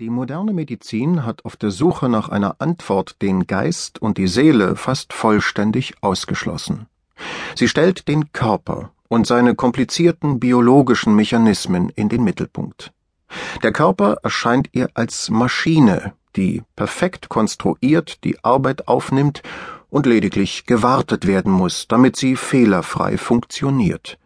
Die moderne Medizin hat auf der Suche nach einer Antwort den Geist und die Seele fast vollständig ausgeschlossen. Sie stellt den Körper und seine komplizierten biologischen Mechanismen in den Mittelpunkt. Der Körper erscheint ihr als Maschine, die perfekt konstruiert die Arbeit aufnimmt und lediglich gewartet werden muss, damit sie fehlerfrei funktioniert.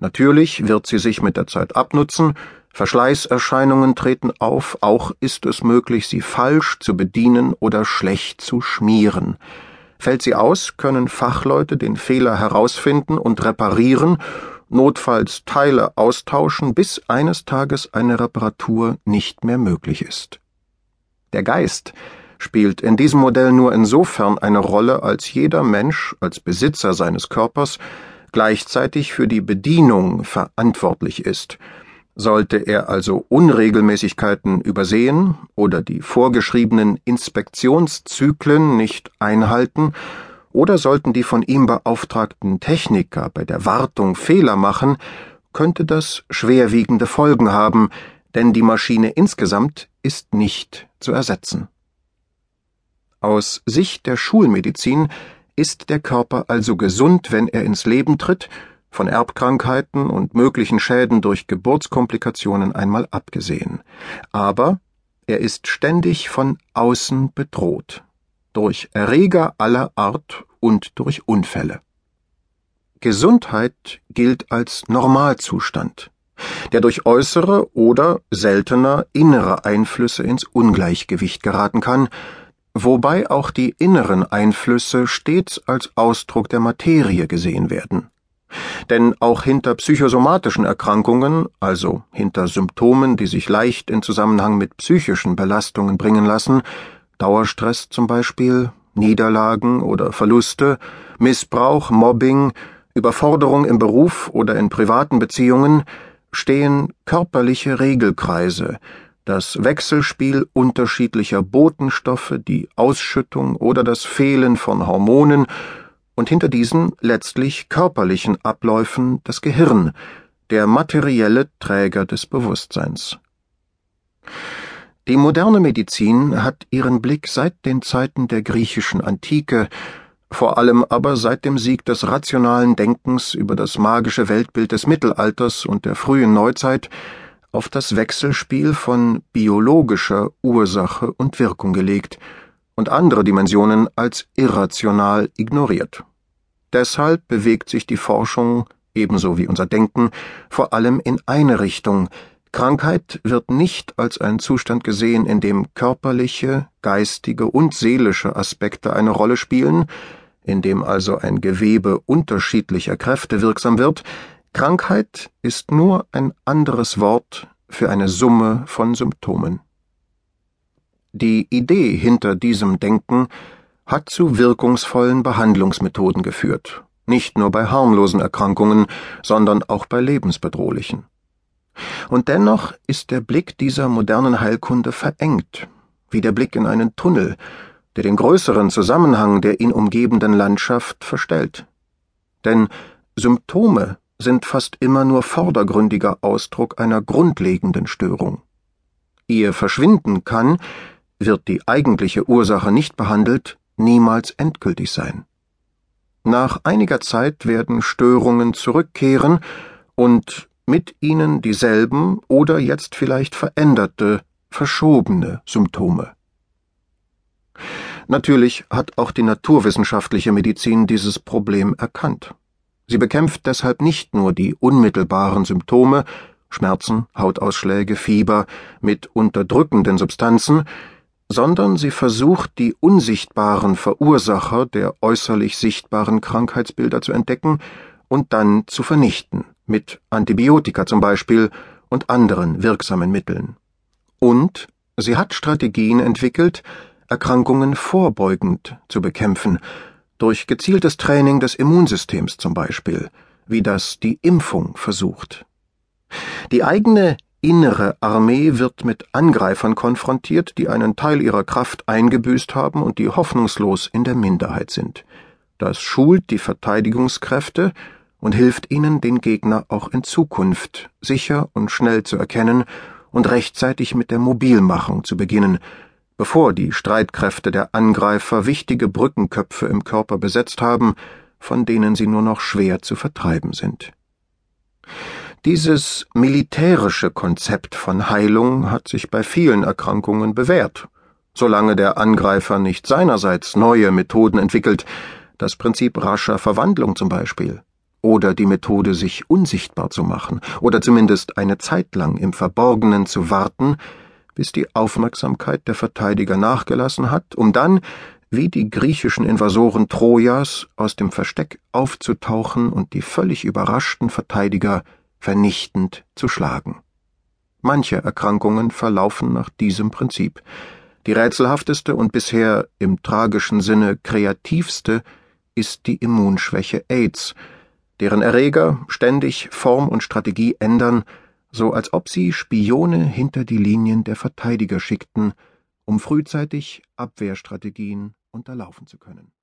Natürlich wird sie sich mit der Zeit abnutzen, Verschleißerscheinungen treten auf, auch ist es möglich, sie falsch zu bedienen oder schlecht zu schmieren. Fällt sie aus, können Fachleute den Fehler herausfinden und reparieren, notfalls Teile austauschen, bis eines Tages eine Reparatur nicht mehr möglich ist. Der Geist spielt in diesem Modell nur insofern eine Rolle, als jeder Mensch als Besitzer seines Körpers gleichzeitig für die Bedienung verantwortlich ist, sollte er also Unregelmäßigkeiten übersehen oder die vorgeschriebenen Inspektionszyklen nicht einhalten, oder sollten die von ihm beauftragten Techniker bei der Wartung Fehler machen, könnte das schwerwiegende Folgen haben, denn die Maschine insgesamt ist nicht zu ersetzen. Aus Sicht der Schulmedizin ist der Körper also gesund, wenn er ins Leben tritt von Erbkrankheiten und möglichen Schäden durch Geburtskomplikationen einmal abgesehen. Aber er ist ständig von außen bedroht, durch Erreger aller Art und durch Unfälle. Gesundheit gilt als Normalzustand, der durch äußere oder seltener innere Einflüsse ins Ungleichgewicht geraten kann, wobei auch die inneren Einflüsse stets als Ausdruck der Materie gesehen werden. Denn auch hinter psychosomatischen Erkrankungen, also hinter Symptomen, die sich leicht in Zusammenhang mit psychischen Belastungen bringen lassen, Dauerstress zum Beispiel, Niederlagen oder Verluste, Missbrauch, Mobbing, Überforderung im Beruf oder in privaten Beziehungen, stehen körperliche Regelkreise, das Wechselspiel unterschiedlicher Botenstoffe, die Ausschüttung oder das Fehlen von Hormonen und hinter diesen letztlich körperlichen Abläufen das Gehirn, der materielle Träger des Bewusstseins. Die moderne Medizin hat ihren Blick seit den Zeiten der griechischen Antike, vor allem aber seit dem Sieg des rationalen Denkens über das magische Weltbild des Mittelalters und der frühen Neuzeit auf das Wechselspiel von biologischer Ursache und Wirkung gelegt, und andere Dimensionen als irrational ignoriert. Deshalb bewegt sich die Forschung, ebenso wie unser Denken, vor allem in eine Richtung. Krankheit wird nicht als ein Zustand gesehen, in dem körperliche, geistige und seelische Aspekte eine Rolle spielen, in dem also ein Gewebe unterschiedlicher Kräfte wirksam wird, Krankheit ist nur ein anderes Wort für eine Summe von Symptomen. Die Idee hinter diesem Denken hat zu wirkungsvollen Behandlungsmethoden geführt, nicht nur bei harmlosen Erkrankungen, sondern auch bei lebensbedrohlichen. Und dennoch ist der Blick dieser modernen Heilkunde verengt, wie der Blick in einen Tunnel, der den größeren Zusammenhang der ihn umgebenden Landschaft verstellt. Denn Symptome sind fast immer nur vordergründiger Ausdruck einer grundlegenden Störung. Ihr Verschwinden kann, wird die eigentliche Ursache nicht behandelt, niemals endgültig sein. Nach einiger Zeit werden Störungen zurückkehren und mit ihnen dieselben oder jetzt vielleicht veränderte, verschobene Symptome. Natürlich hat auch die naturwissenschaftliche Medizin dieses Problem erkannt. Sie bekämpft deshalb nicht nur die unmittelbaren Symptome, Schmerzen, Hautausschläge, Fieber mit unterdrückenden Substanzen, sondern sie versucht, die unsichtbaren Verursacher der äußerlich sichtbaren Krankheitsbilder zu entdecken und dann zu vernichten, mit Antibiotika zum Beispiel und anderen wirksamen Mitteln. Und sie hat Strategien entwickelt, Erkrankungen vorbeugend zu bekämpfen, durch gezieltes Training des Immunsystems zum Beispiel, wie das die Impfung versucht. Die eigene innere Armee wird mit Angreifern konfrontiert, die einen Teil ihrer Kraft eingebüßt haben und die hoffnungslos in der Minderheit sind. Das schult die Verteidigungskräfte und hilft ihnen, den Gegner auch in Zukunft sicher und schnell zu erkennen und rechtzeitig mit der Mobilmachung zu beginnen, bevor die Streitkräfte der Angreifer wichtige Brückenköpfe im Körper besetzt haben, von denen sie nur noch schwer zu vertreiben sind. Dieses militärische Konzept von Heilung hat sich bei vielen Erkrankungen bewährt, solange der Angreifer nicht seinerseits neue Methoden entwickelt, das Prinzip rascher Verwandlung zum Beispiel, oder die Methode, sich unsichtbar zu machen, oder zumindest eine Zeit lang im Verborgenen zu warten, bis die Aufmerksamkeit der Verteidiger nachgelassen hat, um dann, wie die griechischen Invasoren Trojas, aus dem Versteck aufzutauchen und die völlig überraschten Verteidiger vernichtend zu schlagen. Manche Erkrankungen verlaufen nach diesem Prinzip. Die rätselhafteste und bisher im tragischen Sinne kreativste ist die Immunschwäche AIDS, deren Erreger ständig Form und Strategie ändern, so als ob sie Spione hinter die Linien der Verteidiger schickten, um frühzeitig Abwehrstrategien unterlaufen zu können